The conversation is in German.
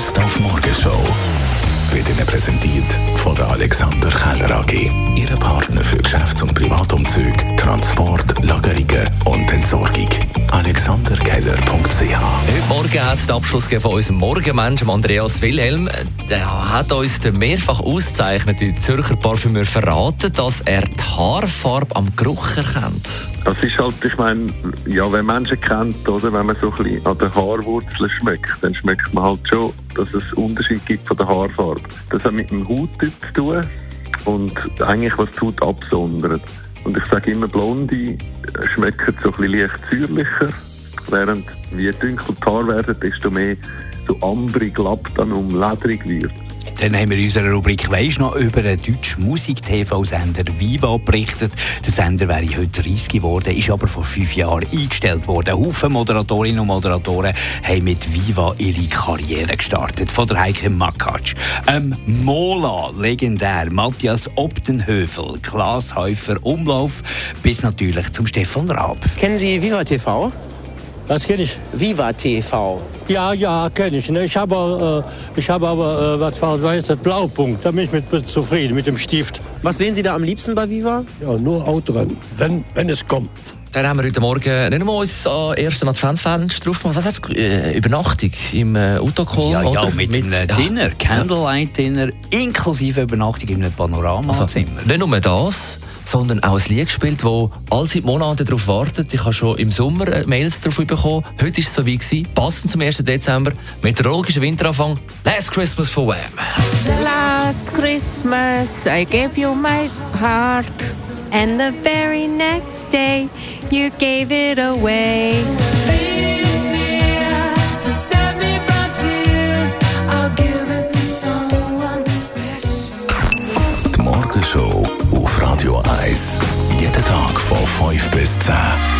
Best auf Morgenshow wird Ihnen präsentiert von der Alexander Keller AG. Ihre Partner für Geschäfts- und Privatumzüge, Transport, Es den Abschluss von unserem Morgenmensch, Andreas Wilhelm. Der hat uns den mehrfach ausgezeichneten Zürcher Parfümeur verraten, dass er die Haarfarbe am Geruch erkennt. Das ist halt, ich meine, ja, wenn Menschen kennt, oder, wenn man so ein bisschen an den Haarwurzeln schmeckt, dann schmeckt man halt schon, dass es Unterschied gibt von der Haarfarbe. Das hat mit dem Hauttyp zu tun und eigentlich was die Haut absondert. Und ich sage immer, Blonde schmecken so ein bisschen leicht säuerlicher, während je dunkler die Haare werden, desto mehr so ambrig, dann um lederig wird. Dann haben wir in unserer Rubrik «Weisst noch» über einen deutschen Musik-TV-Sender Viva berichtet. Der Sender wäre heute 30 geworden, ist aber vor fünf Jahren eingestellt worden. Haufen Moderatorinnen und Moderatoren haben mit Viva ihre Karriere gestartet. Von der Heike Makatsch, ähm, Mola, legendär, Matthias Obdenhövel, Klaas Häufer, Umlauf, bis natürlich zum Stefan Raab. Kennen Sie Viva TV? Was kenne ich? Viva TV. Ja, ja, kenne ich. Ne? Ich habe, äh, ich habe aber, äh, was war das, Blaupunkt. Da bin ich mit zufrieden, mit dem Stift. Was sehen Sie da am liebsten bei Viva? Ja, nur Autorennen, wenn, wenn es kommt. Dann haben wir heute Morgen nicht nur uns am ersten Adventsfenster drauf gemacht. Was heißt äh, Übernachtung im äh, Autokol? Ja, ja, mit, mit einem ja. Dinner, Candlelight-Dinner, inklusive Übernachtung in einem Panoramazimmer. Also, nicht nur das, sondern auch ein Lied gespielt, das all seit Monaten darauf wartet. Ich habe schon im Sommer äh, Mails darauf bekommen. Heute war es so wie gewesen, passend zum 1. Dezember, meteorologischer Winteranfang. Last Christmas for Wham! Last Christmas I gave you my heart And the very next day you gave it away. Die Morgenshow auf Radio 1. Jeden Tag von 5 bis 10.